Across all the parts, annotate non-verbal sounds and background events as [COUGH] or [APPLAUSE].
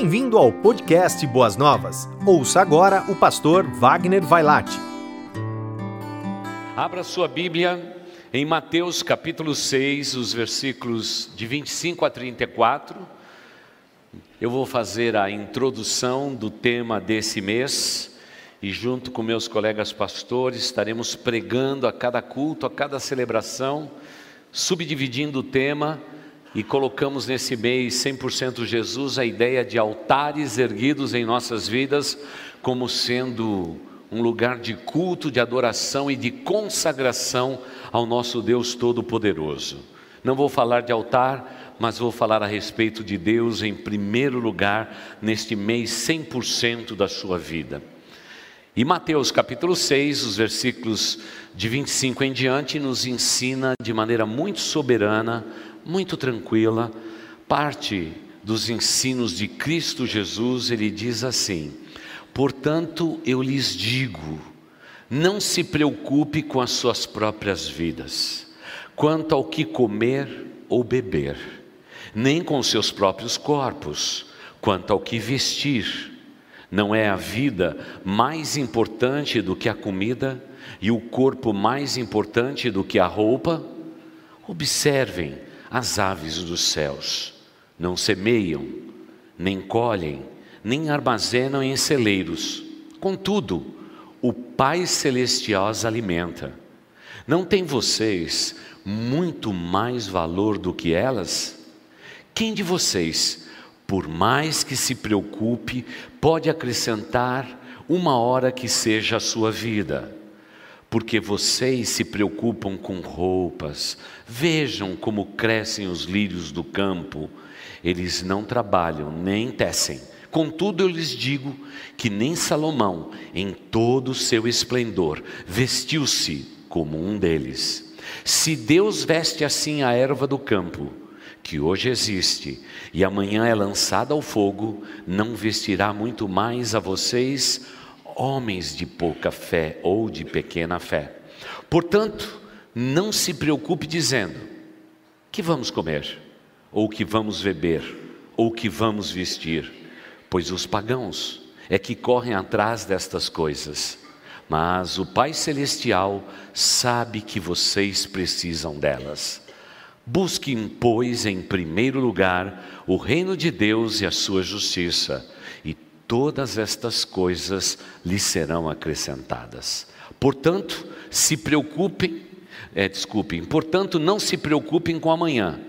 Bem-vindo ao podcast Boas Novas. Ouça agora o pastor Wagner Vailate. Abra sua Bíblia em Mateus capítulo 6, os versículos de 25 a 34. Eu vou fazer a introdução do tema desse mês e, junto com meus colegas pastores, estaremos pregando a cada culto, a cada celebração, subdividindo o tema e colocamos nesse mês 100% Jesus a ideia de altares erguidos em nossas vidas como sendo um lugar de culto, de adoração e de consagração ao nosso Deus Todo-Poderoso. Não vou falar de altar, mas vou falar a respeito de Deus em primeiro lugar neste mês 100% da sua vida. E Mateus capítulo 6, os versículos de 25 em diante, nos ensina de maneira muito soberana muito tranquila, parte dos ensinos de Cristo Jesus, ele diz assim: Portanto, eu lhes digo, não se preocupe com as suas próprias vidas, quanto ao que comer ou beber, nem com seus próprios corpos, quanto ao que vestir. Não é a vida mais importante do que a comida e o corpo mais importante do que a roupa? Observem as aves dos céus. Não semeiam, nem colhem, nem armazenam em celeiros. Contudo, o Pai Celestial as alimenta. Não tem vocês muito mais valor do que elas? Quem de vocês, por mais que se preocupe, pode acrescentar uma hora que seja a sua vida? Porque vocês se preocupam com roupas. Vejam como crescem os lírios do campo. Eles não trabalham, nem tecem. Contudo, eu lhes digo que nem Salomão, em todo o seu esplendor, vestiu-se como um deles. Se Deus veste assim a erva do campo, que hoje existe e amanhã é lançada ao fogo, não vestirá muito mais a vocês, homens de pouca fé ou de pequena fé. Portanto, não se preocupe dizendo: que vamos comer, ou que vamos beber, ou que vamos vestir, pois os pagãos é que correm atrás destas coisas. Mas o Pai Celestial sabe que vocês precisam delas. Busquem, pois, em primeiro lugar o reino de Deus e a sua justiça todas estas coisas lhe serão acrescentadas. Portanto, se preocupem, é, desculpem, portanto, não se preocupem com amanhã,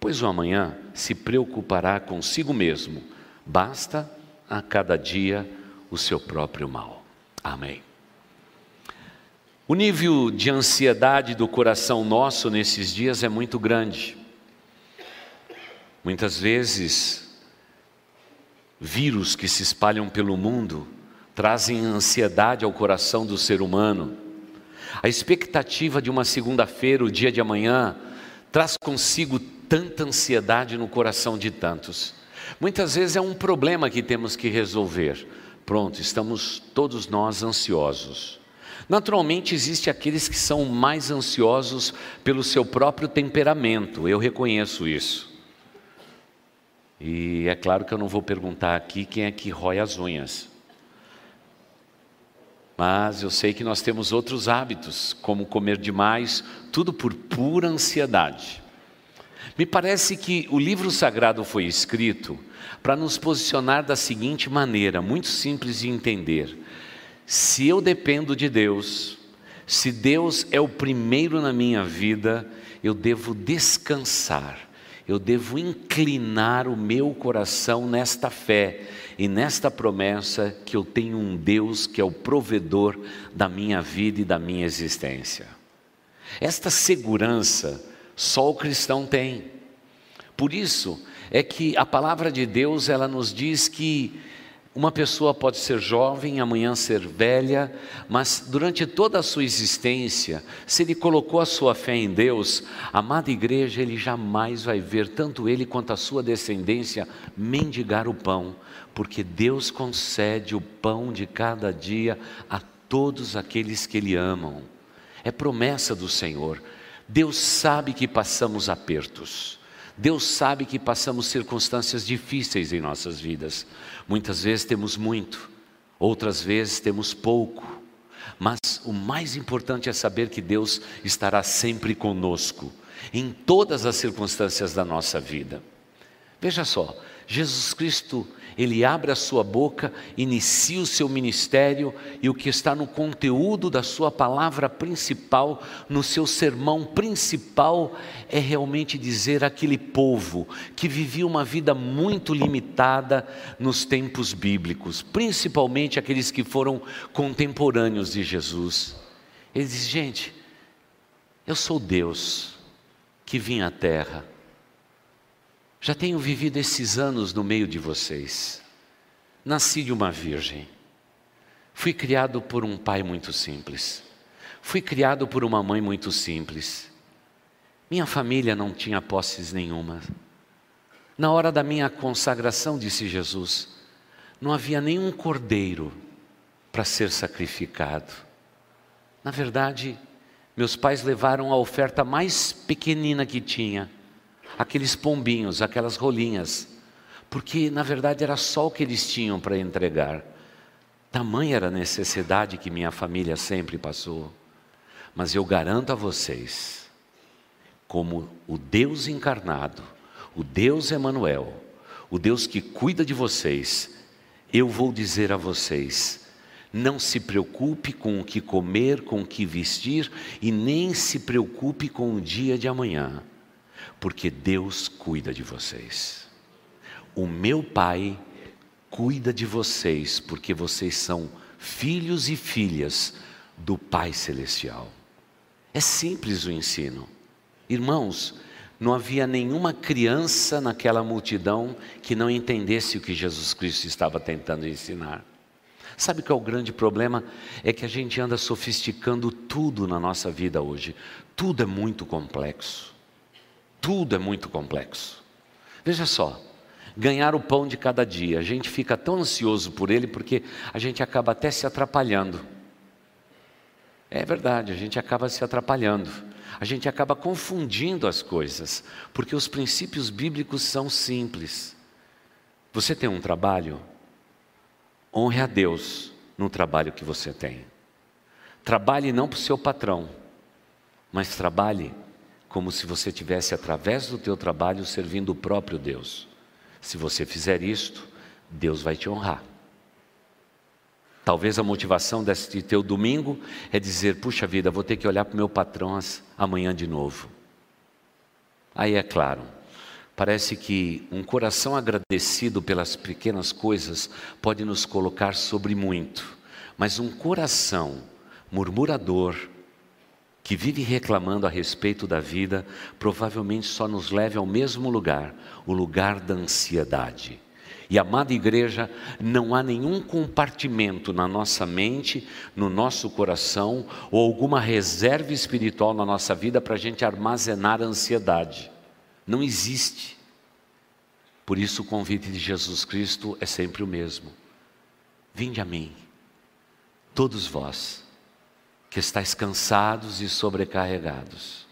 pois o amanhã se preocupará consigo mesmo. Basta a cada dia o seu próprio mal. Amém. O nível de ansiedade do coração nosso nesses dias é muito grande. Muitas vezes vírus que se espalham pelo mundo trazem ansiedade ao coração do ser humano. A expectativa de uma segunda-feira, o dia de amanhã, traz consigo tanta ansiedade no coração de tantos. Muitas vezes é um problema que temos que resolver. Pronto, estamos todos nós ansiosos. Naturalmente, existe aqueles que são mais ansiosos pelo seu próprio temperamento, eu reconheço isso. E é claro que eu não vou perguntar aqui quem é que rói as unhas. Mas eu sei que nós temos outros hábitos, como comer demais, tudo por pura ansiedade. Me parece que o livro sagrado foi escrito para nos posicionar da seguinte maneira, muito simples de entender: se eu dependo de Deus, se Deus é o primeiro na minha vida, eu devo descansar eu devo inclinar o meu coração nesta fé e nesta promessa que eu tenho um Deus que é o provedor da minha vida e da minha existência. Esta segurança só o cristão tem. Por isso é que a palavra de Deus ela nos diz que uma pessoa pode ser jovem, amanhã ser velha, mas durante toda a sua existência, se ele colocou a sua fé em Deus, amada igreja, ele jamais vai ver tanto ele quanto a sua descendência mendigar o pão, porque Deus concede o pão de cada dia a todos aqueles que Ele amam. É promessa do Senhor. Deus sabe que passamos apertos. Deus sabe que passamos circunstâncias difíceis em nossas vidas. Muitas vezes temos muito, outras vezes temos pouco. Mas o mais importante é saber que Deus estará sempre conosco, em todas as circunstâncias da nossa vida. Veja só, Jesus Cristo ele abre a sua boca, inicia o seu ministério e o que está no conteúdo da sua palavra principal, no seu sermão principal, é realmente dizer àquele povo que vivia uma vida muito limitada nos tempos bíblicos, principalmente aqueles que foram contemporâneos de Jesus. Ele diz: gente, eu sou Deus que vim à terra já tenho vivido esses anos no meio de vocês. Nasci de uma virgem. Fui criado por um pai muito simples. Fui criado por uma mãe muito simples. Minha família não tinha posses nenhuma. Na hora da minha consagração, disse Jesus, não havia nenhum cordeiro para ser sacrificado. Na verdade, meus pais levaram a oferta mais pequenina que tinha aqueles pombinhos, aquelas rolinhas, porque na verdade era só o que eles tinham para entregar. Tamanha era a necessidade que minha família sempre passou. Mas eu garanto a vocês, como o Deus encarnado, o Deus Emanuel, o Deus que cuida de vocês, eu vou dizer a vocês: não se preocupe com o que comer, com o que vestir e nem se preocupe com o dia de amanhã porque Deus cuida de vocês. O meu Pai cuida de vocês, porque vocês são filhos e filhas do Pai Celestial. É simples o ensino. Irmãos, não havia nenhuma criança naquela multidão que não entendesse o que Jesus Cristo estava tentando ensinar. Sabe qual é o grande problema? É que a gente anda sofisticando tudo na nossa vida hoje. Tudo é muito complexo. Tudo é muito complexo. Veja só, ganhar o pão de cada dia, a gente fica tão ansioso por ele porque a gente acaba até se atrapalhando. É verdade, a gente acaba se atrapalhando. A gente acaba confundindo as coisas, porque os princípios bíblicos são simples. Você tem um trabalho? Honre a Deus no trabalho que você tem. Trabalhe não para o seu patrão, mas trabalhe como se você tivesse através do teu trabalho servindo o próprio Deus. Se você fizer isto, Deus vai te honrar. Talvez a motivação desse teu domingo é dizer: puxa vida, vou ter que olhar para o meu patrão amanhã de novo. Aí é claro, parece que um coração agradecido pelas pequenas coisas pode nos colocar sobre muito, mas um coração murmurador, que vive reclamando a respeito da vida, provavelmente só nos leve ao mesmo lugar, o lugar da ansiedade. E amada igreja, não há nenhum compartimento na nossa mente, no nosso coração, ou alguma reserva espiritual na nossa vida para a gente armazenar a ansiedade. Não existe. Por isso o convite de Jesus Cristo é sempre o mesmo. Vinde a mim, todos vós que estáis cansados e sobrecarregados.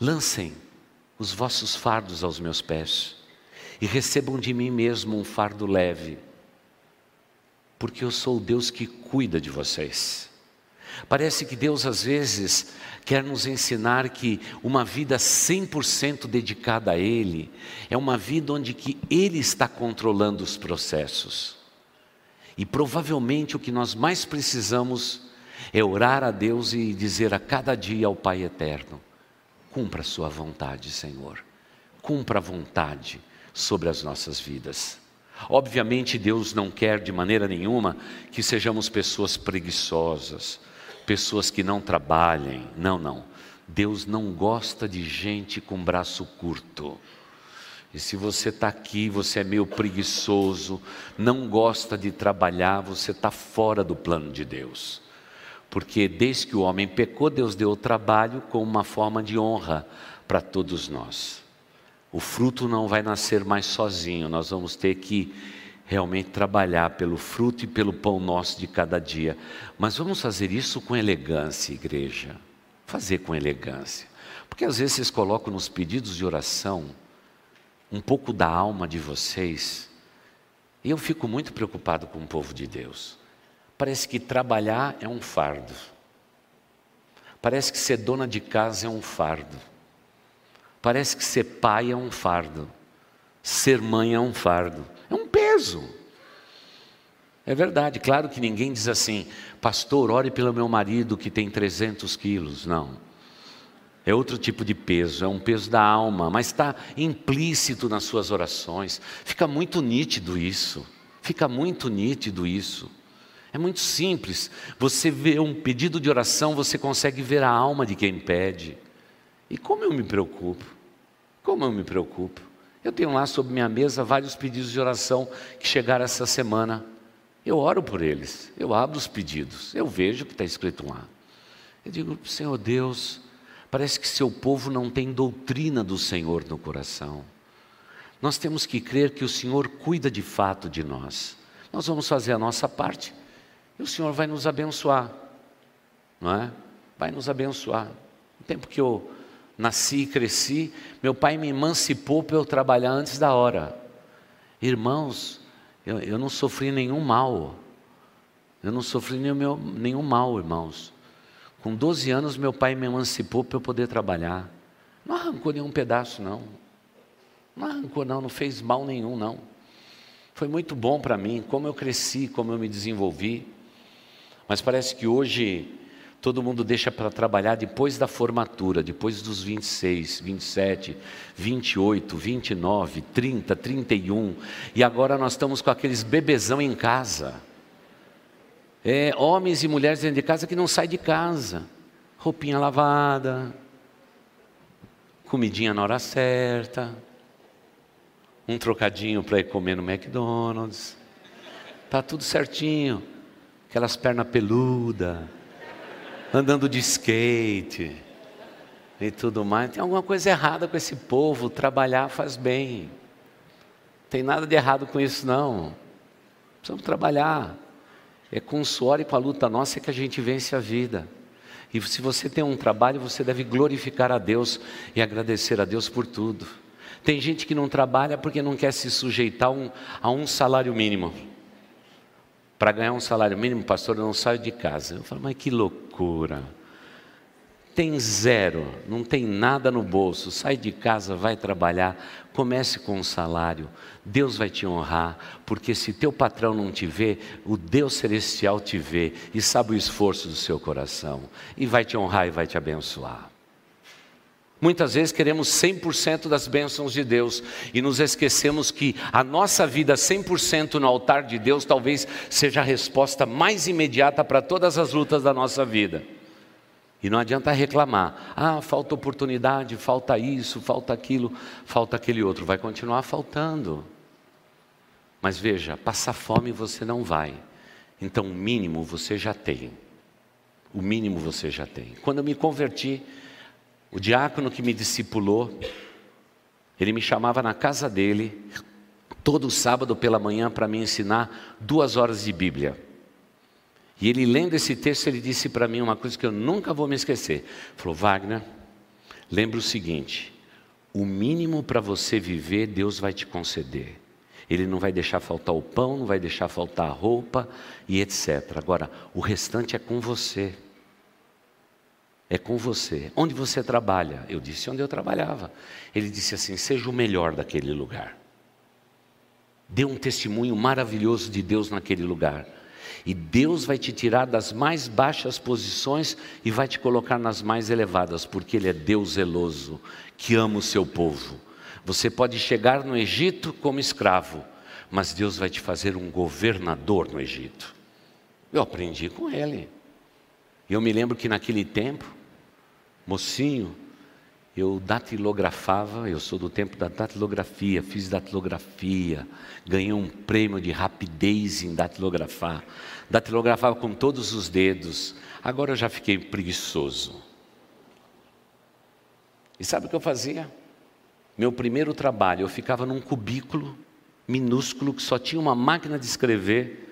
Lancem os vossos fardos aos meus pés e recebam de mim mesmo um fardo leve, porque eu sou o Deus que cuida de vocês. Parece que Deus às vezes quer nos ensinar que uma vida 100% dedicada a Ele é uma vida onde que Ele está controlando os processos. E provavelmente o que nós mais precisamos é orar a Deus e dizer a cada dia ao Pai eterno: cumpra a Sua vontade, Senhor, cumpra a vontade sobre as nossas vidas. Obviamente, Deus não quer de maneira nenhuma que sejamos pessoas preguiçosas, pessoas que não trabalhem. Não, não. Deus não gosta de gente com braço curto. E se você está aqui, você é meio preguiçoso, não gosta de trabalhar, você está fora do plano de Deus. Porque desde que o homem pecou, Deus deu o trabalho como uma forma de honra para todos nós. O fruto não vai nascer mais sozinho, nós vamos ter que realmente trabalhar pelo fruto e pelo pão nosso de cada dia. Mas vamos fazer isso com elegância, igreja. Fazer com elegância. Porque às vezes vocês colocam nos pedidos de oração um pouco da alma de vocês, e eu fico muito preocupado com o povo de Deus. Parece que trabalhar é um fardo. Parece que ser dona de casa é um fardo. Parece que ser pai é um fardo. Ser mãe é um fardo. É um peso. É verdade, claro que ninguém diz assim, pastor, ore pelo meu marido que tem 300 quilos. Não. É outro tipo de peso, é um peso da alma, mas está implícito nas suas orações. Fica muito nítido isso. Fica muito nítido isso. É muito simples. Você vê um pedido de oração, você consegue ver a alma de quem pede. E como eu me preocupo? Como eu me preocupo? Eu tenho lá sobre minha mesa vários pedidos de oração que chegaram essa semana. Eu oro por eles, eu abro os pedidos, eu vejo o que está escrito lá. Eu digo, Senhor Deus, parece que seu povo não tem doutrina do Senhor no coração. Nós temos que crer que o Senhor cuida de fato de nós. Nós vamos fazer a nossa parte e o Senhor vai nos abençoar, não é? Vai nos abençoar. No tempo que eu nasci e cresci, meu pai me emancipou para eu trabalhar antes da hora. Irmãos, eu, eu não sofri nenhum mal. Eu não sofri nenhum, nenhum mal, irmãos. Com 12 anos, meu pai me emancipou para eu poder trabalhar. Não arrancou nenhum pedaço, não. Não arrancou, não, não fez mal nenhum, não. Foi muito bom para mim, como eu cresci, como eu me desenvolvi. Mas parece que hoje todo mundo deixa para trabalhar depois da formatura, depois dos 26, 27, 28, 29, 30, 31, e agora nós estamos com aqueles bebezão em casa. É, homens e mulheres dentro de casa que não saem de casa, roupinha lavada, comidinha na hora certa, um trocadinho para ir comer no McDonald's, tá tudo certinho, aquelas pernas peludas andando de skate e tudo mais. Tem alguma coisa errada com esse povo. Trabalhar faz bem. Tem nada de errado com isso, não. Precisamos trabalhar. É com o suor e com a luta nossa que a gente vence a vida. E se você tem um trabalho, você deve glorificar a Deus e agradecer a Deus por tudo. Tem gente que não trabalha porque não quer se sujeitar um, a um salário mínimo. Para ganhar um salário mínimo, pastor, eu não saio de casa. Eu falo, mas que loucura. Tem zero, não tem nada no bolso, sai de casa, vai trabalhar, comece com um salário, Deus vai te honrar, porque se teu patrão não te vê, o Deus celestial te vê e sabe o esforço do seu coração, e vai te honrar e vai te abençoar. Muitas vezes queremos 100% das bênçãos de Deus e nos esquecemos que a nossa vida 100% no altar de Deus talvez seja a resposta mais imediata para todas as lutas da nossa vida. E não adianta reclamar, ah, falta oportunidade, falta isso, falta aquilo, falta aquele outro, vai continuar faltando. Mas veja, passar fome você não vai, então o mínimo você já tem. O mínimo você já tem. Quando eu me converti, o diácono que me discipulou, ele me chamava na casa dele, todo sábado pela manhã, para me ensinar duas horas de Bíblia. E ele lendo esse texto, ele disse para mim uma coisa que eu nunca vou me esquecer. Falou, Wagner, lembre o seguinte: o mínimo para você viver, Deus vai te conceder. Ele não vai deixar faltar o pão, não vai deixar faltar a roupa e etc. Agora, o restante é com você. É com você. Onde você trabalha? Eu disse onde eu trabalhava. Ele disse assim: seja o melhor daquele lugar. Dê um testemunho maravilhoso de Deus naquele lugar. E Deus vai te tirar das mais baixas posições e vai te colocar nas mais elevadas, porque Ele é Deus zeloso, que ama o seu povo. Você pode chegar no Egito como escravo, mas Deus vai te fazer um governador no Egito. Eu aprendi com ele. E eu me lembro que naquele tempo, mocinho, eu datilografava, eu sou do tempo da datilografia, fiz datilografia, ganhei um prêmio de rapidez em datilografar. Datilografava com todos os dedos. Agora eu já fiquei preguiçoso. E sabe o que eu fazia? Meu primeiro trabalho, eu ficava num cubículo minúsculo que só tinha uma máquina de escrever,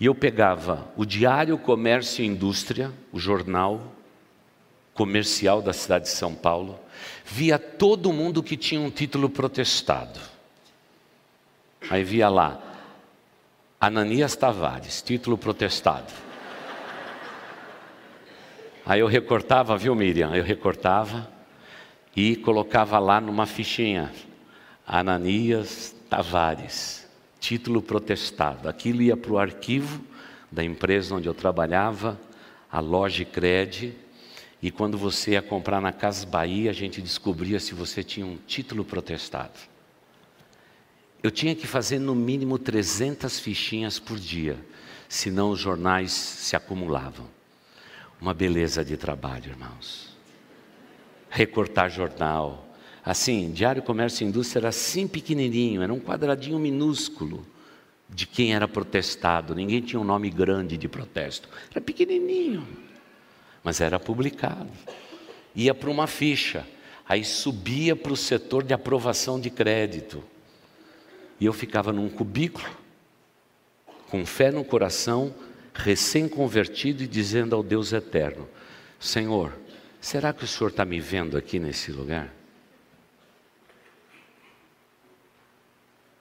e eu pegava o Diário Comércio e Indústria, o jornal, comercial da cidade de São Paulo, via todo mundo que tinha um título protestado. Aí via lá, Ananias Tavares, título protestado. Aí eu recortava, viu Miriam? Eu recortava e colocava lá numa fichinha, Ananias Tavares, título protestado. Aquilo ia para o arquivo da empresa onde eu trabalhava, a loja Cred, e quando você ia comprar na Casa Bahia, a gente descobria se você tinha um título protestado. Eu tinha que fazer no mínimo 300 fichinhas por dia, senão os jornais se acumulavam. Uma beleza de trabalho, irmãos. Recortar jornal. Assim, Diário Comércio e Indústria era assim pequenininho, era um quadradinho minúsculo de quem era protestado. Ninguém tinha um nome grande de protesto. Era pequenininho, mas era publicado. Ia para uma ficha, aí subia para o setor de aprovação de crédito. E eu ficava num cubículo, com fé no coração, recém-convertido e dizendo ao Deus eterno: Senhor, será que o Senhor está me vendo aqui nesse lugar?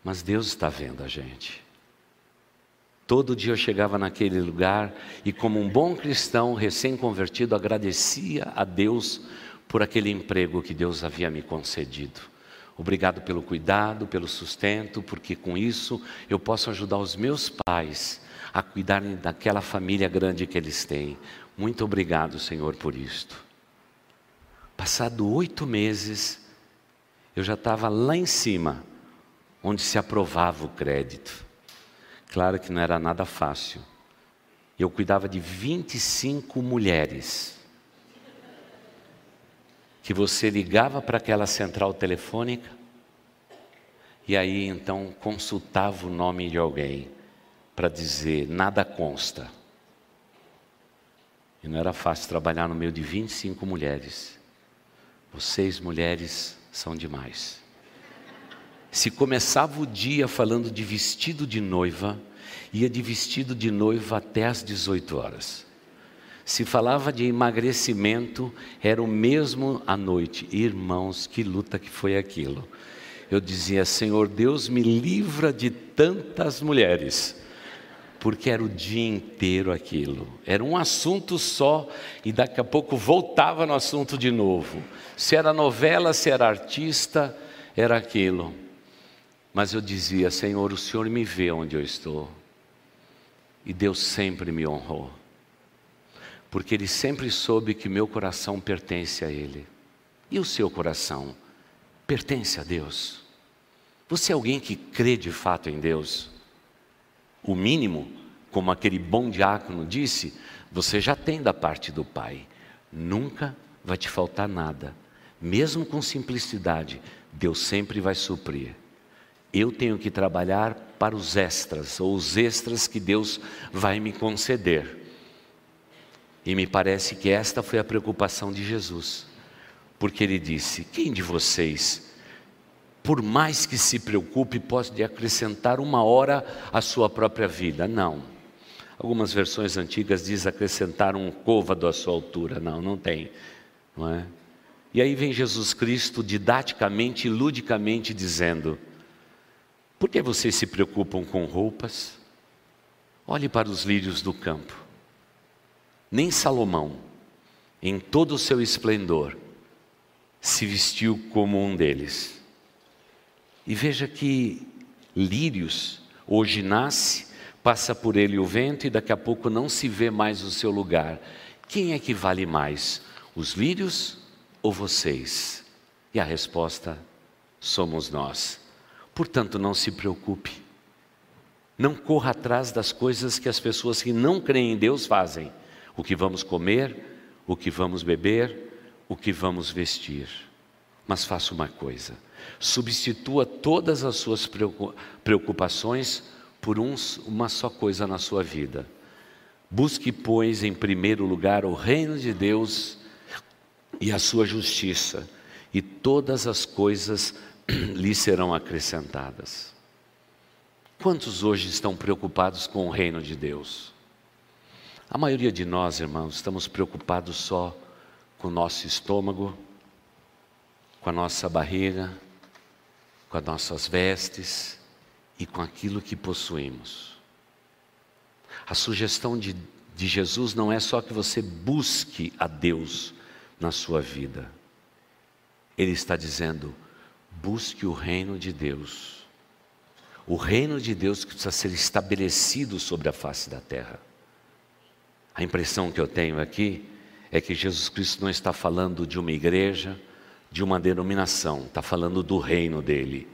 Mas Deus está vendo a gente. Todo dia eu chegava naquele lugar e, como um bom cristão recém-convertido, agradecia a Deus por aquele emprego que Deus havia me concedido. Obrigado pelo cuidado, pelo sustento, porque com isso eu posso ajudar os meus pais a cuidarem daquela família grande que eles têm. Muito obrigado, Senhor, por isto. Passado oito meses, eu já estava lá em cima, onde se aprovava o crédito. Claro que não era nada fácil. Eu cuidava de 25 mulheres que você ligava para aquela central telefônica e aí então consultava o nome de alguém para dizer nada consta. E não era fácil trabalhar no meio de 25 mulheres. Vocês, mulheres, são demais. Se começava o dia falando de vestido de noiva, ia de vestido de noiva até às 18 horas. Se falava de emagrecimento, era o mesmo à noite. Irmãos, que luta que foi aquilo. Eu dizia, Senhor Deus, me livra de tantas mulheres, porque era o dia inteiro aquilo. Era um assunto só e daqui a pouco voltava no assunto de novo. Se era novela, se era artista, era aquilo. Mas eu dizia, Senhor, o Senhor me vê onde eu estou. E Deus sempre me honrou porque ele sempre soube que meu coração pertence a ele. E o seu coração pertence a Deus. Você é alguém que crê de fato em Deus? O mínimo, como aquele bom diácono disse, você já tem da parte do Pai. Nunca vai te faltar nada. Mesmo com simplicidade, Deus sempre vai suprir. Eu tenho que trabalhar para os extras, ou os extras que Deus vai me conceder. E me parece que esta foi a preocupação de Jesus, porque ele disse: Quem de vocês, por mais que se preocupe, pode acrescentar uma hora à sua própria vida? Não. Algumas versões antigas diz acrescentar um côvado à sua altura. Não, não tem. Não é? E aí vem Jesus Cristo didaticamente e ludicamente dizendo: Por que vocês se preocupam com roupas? Olhe para os lírios do campo nem Salomão, em todo o seu esplendor, se vestiu como um deles. E veja que lírios, hoje nasce, passa por ele o vento e daqui a pouco não se vê mais o seu lugar. Quem é que vale mais, os lírios ou vocês? E a resposta somos nós. Portanto, não se preocupe. Não corra atrás das coisas que as pessoas que não creem em Deus fazem o que vamos comer, o que vamos beber, o que vamos vestir. Mas faça uma coisa: substitua todas as suas preocupações por uma só coisa na sua vida. Busque, pois, em primeiro lugar o reino de Deus e a sua justiça, e todas as coisas [CLEARS THROAT] lhe serão acrescentadas. Quantos hoje estão preocupados com o reino de Deus? A maioria de nós, irmãos, estamos preocupados só com o nosso estômago, com a nossa barriga, com as nossas vestes e com aquilo que possuímos. A sugestão de, de Jesus não é só que você busque a Deus na sua vida, Ele está dizendo: busque o reino de Deus. O reino de Deus que precisa ser estabelecido sobre a face da terra. A impressão que eu tenho aqui é que Jesus Cristo não está falando de uma igreja, de uma denominação, está falando do reino dele.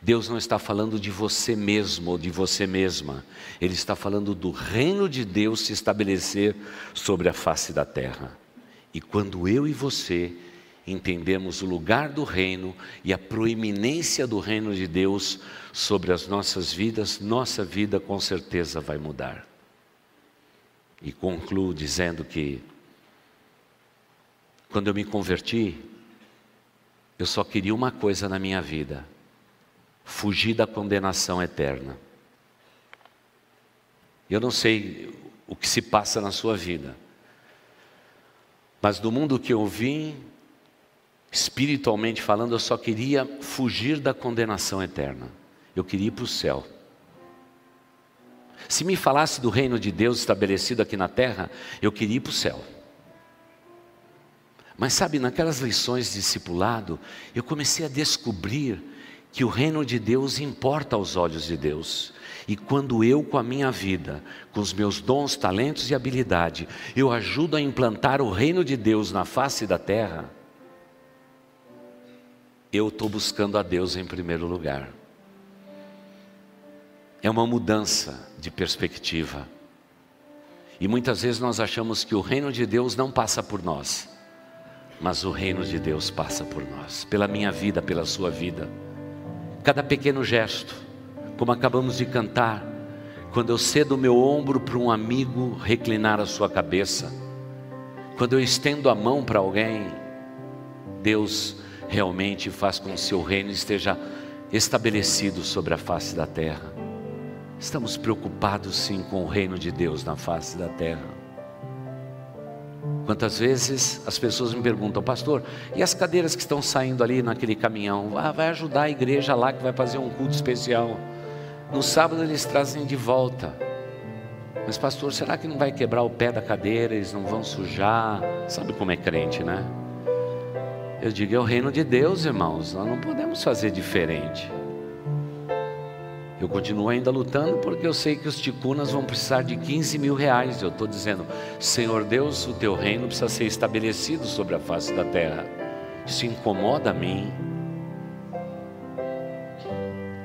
Deus não está falando de você mesmo ou de você mesma, Ele está falando do reino de Deus se estabelecer sobre a face da terra. E quando eu e você entendemos o lugar do reino e a proeminência do reino de Deus sobre as nossas vidas, nossa vida com certeza vai mudar. E concluo dizendo que, quando eu me converti, eu só queria uma coisa na minha vida: fugir da condenação eterna. Eu não sei o que se passa na sua vida, mas do mundo que eu vim, espiritualmente falando, eu só queria fugir da condenação eterna. Eu queria ir para o céu. Se me falasse do reino de Deus estabelecido aqui na terra, eu queria ir para o céu. Mas sabe, naquelas lições de discipulado, eu comecei a descobrir que o reino de Deus importa aos olhos de Deus. E quando eu, com a minha vida, com os meus dons, talentos e habilidade, eu ajudo a implantar o reino de Deus na face da terra, eu estou buscando a Deus em primeiro lugar. É uma mudança de perspectiva. E muitas vezes nós achamos que o reino de Deus não passa por nós, mas o reino de Deus passa por nós, pela minha vida, pela sua vida. Cada pequeno gesto, como acabamos de cantar, quando eu cedo o meu ombro para um amigo reclinar a sua cabeça, quando eu estendo a mão para alguém, Deus realmente faz com que o seu reino esteja estabelecido sobre a face da terra. Estamos preocupados sim com o reino de Deus na face da terra. Quantas vezes as pessoas me perguntam, pastor, e as cadeiras que estão saindo ali naquele caminhão? Ah, vai ajudar a igreja lá que vai fazer um culto especial. No sábado eles trazem de volta. Mas, pastor, será que não vai quebrar o pé da cadeira? Eles não vão sujar? Sabe como é crente, né? Eu digo, é o reino de Deus, irmãos, nós não podemos fazer diferente. Eu continuo ainda lutando porque eu sei que os ticunas vão precisar de 15 mil reais. Eu estou dizendo, Senhor Deus, o teu reino precisa ser estabelecido sobre a face da terra. Isso incomoda a mim.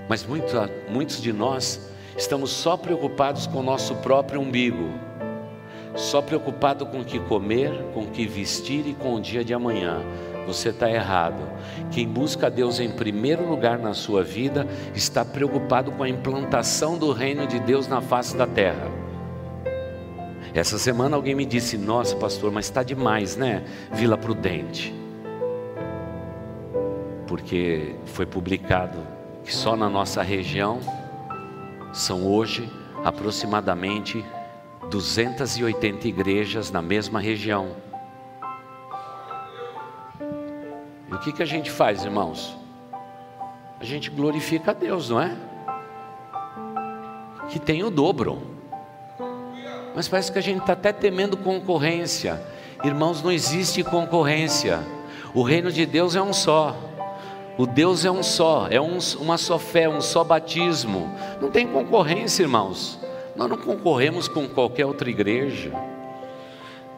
Mas muito, muitos de nós estamos só preocupados com o nosso próprio umbigo, só preocupado com o que comer, com o que vestir e com o dia de amanhã você está errado. Quem busca Deus em primeiro lugar na sua vida está preocupado com a implantação do reino de Deus na face da terra. Essa semana alguém me disse: Nossa, pastor, mas está demais, né? Vila Prudente. Porque foi publicado que só na nossa região são hoje aproximadamente 280 igrejas na mesma região. O que, que a gente faz, irmãos? A gente glorifica a Deus, não é? Que tem o dobro. Mas parece que a gente está até temendo concorrência. Irmãos, não existe concorrência. O reino de Deus é um só. O Deus é um só, é um, uma só fé, um só batismo. Não tem concorrência, irmãos. Nós não concorremos com qualquer outra igreja.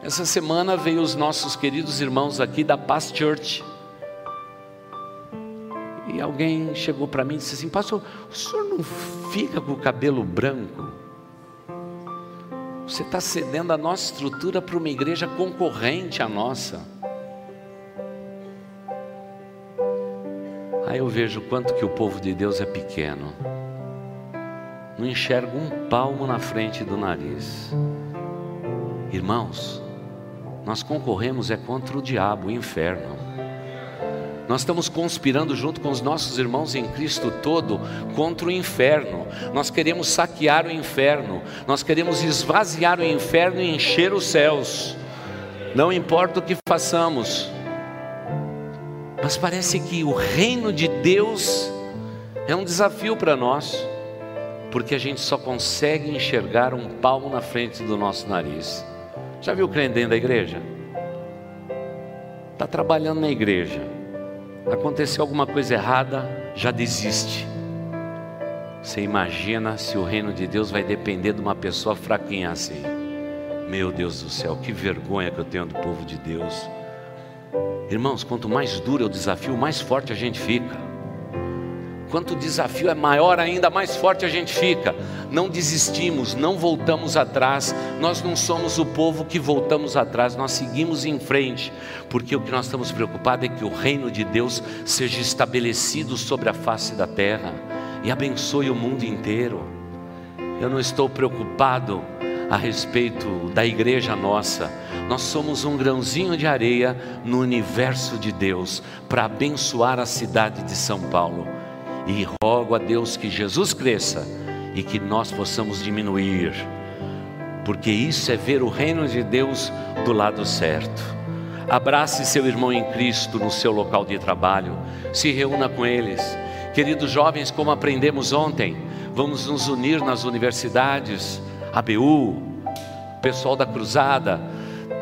Essa semana veio os nossos queridos irmãos aqui da Paz Church. E alguém chegou para mim e disse assim: Pastor, o senhor não fica com o cabelo branco? Você está cedendo a nossa estrutura para uma igreja concorrente à nossa. Aí eu vejo quanto que o povo de Deus é pequeno. Não enxergo um palmo na frente do nariz. Irmãos, nós concorremos é contra o diabo, o inferno. Nós estamos conspirando junto com os nossos irmãos em Cristo todo contra o inferno. Nós queremos saquear o inferno. Nós queremos esvaziar o inferno e encher os céus. não importa o que façamos, mas parece que o reino de Deus é um desafio para nós, porque a gente só consegue enxergar um palmo na frente do nosso nariz. Já viu o crente dentro da igreja? Está trabalhando na igreja, aconteceu alguma coisa errada, já desiste. Você imagina se o reino de Deus vai depender de uma pessoa fraquinha assim? Meu Deus do céu, que vergonha que eu tenho do povo de Deus. Irmãos, quanto mais duro é o desafio, mais forte a gente fica. Quanto o desafio é maior ainda, mais forte a gente fica. Não desistimos, não voltamos atrás. Nós não somos o povo que voltamos atrás, nós seguimos em frente, porque o que nós estamos preocupados é que o reino de Deus seja estabelecido sobre a face da terra e abençoe o mundo inteiro. Eu não estou preocupado a respeito da igreja nossa. Nós somos um grãozinho de areia no universo de Deus para abençoar a cidade de São Paulo e rogo a Deus que Jesus cresça e que nós possamos diminuir, porque isso é ver o reino de Deus do lado certo. Abrace seu irmão em Cristo no seu local de trabalho, se reúna com eles. Queridos jovens, como aprendemos ontem, vamos nos unir nas universidades, ABU, pessoal da Cruzada,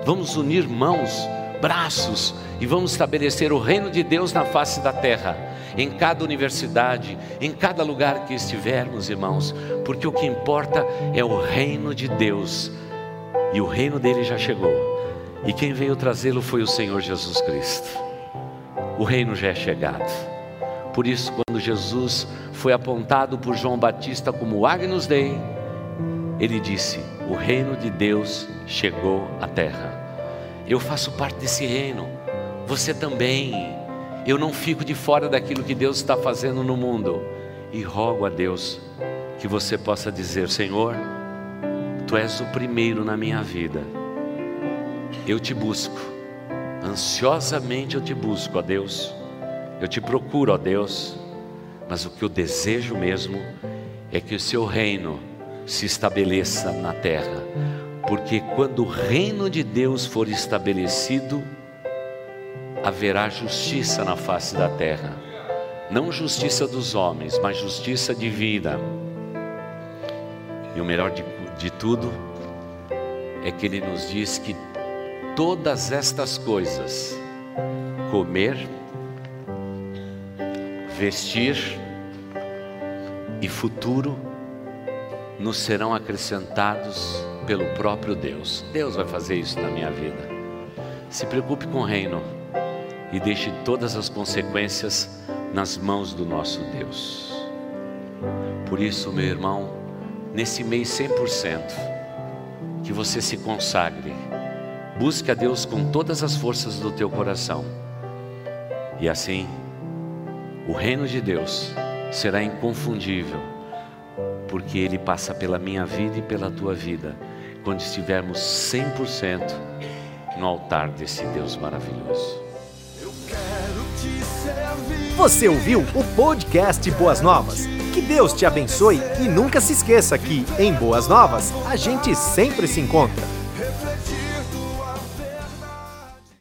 vamos unir mãos, braços e vamos estabelecer o reino de Deus na face da terra em cada universidade, em cada lugar que estivermos, irmãos, porque o que importa é o reino de Deus, e o reino dele já chegou, e quem veio trazê-lo foi o Senhor Jesus Cristo. O reino já é chegado. Por isso, quando Jesus foi apontado por João Batista como Agnus Dei, ele disse: O reino de Deus chegou à terra. Eu faço parte desse reino, você também. Eu não fico de fora daquilo que Deus está fazendo no mundo. E rogo a Deus que você possa dizer: Senhor, Tu és o primeiro na minha vida. Eu te busco, ansiosamente eu te busco, ó Deus. Eu te procuro, ó Deus. Mas o que eu desejo mesmo é que o Seu reino se estabeleça na terra. Porque quando o reino de Deus for estabelecido, haverá justiça na face da terra. Não justiça dos homens, mas justiça divina. E o melhor de, de tudo é que ele nos diz que todas estas coisas, comer, vestir e futuro, nos serão acrescentados pelo próprio Deus. Deus vai fazer isso na minha vida. Se preocupe com o reino e deixe todas as consequências nas mãos do nosso Deus. Por isso, meu irmão, nesse mês 100%, que você se consagre, busque a Deus com todas as forças do teu coração, e assim, o reino de Deus será inconfundível, porque Ele passa pela minha vida e pela tua vida, quando estivermos 100% no altar desse Deus maravilhoso. Você ouviu o podcast Boas Novas? Que Deus te abençoe e nunca se esqueça que, em Boas Novas, a gente sempre se encontra.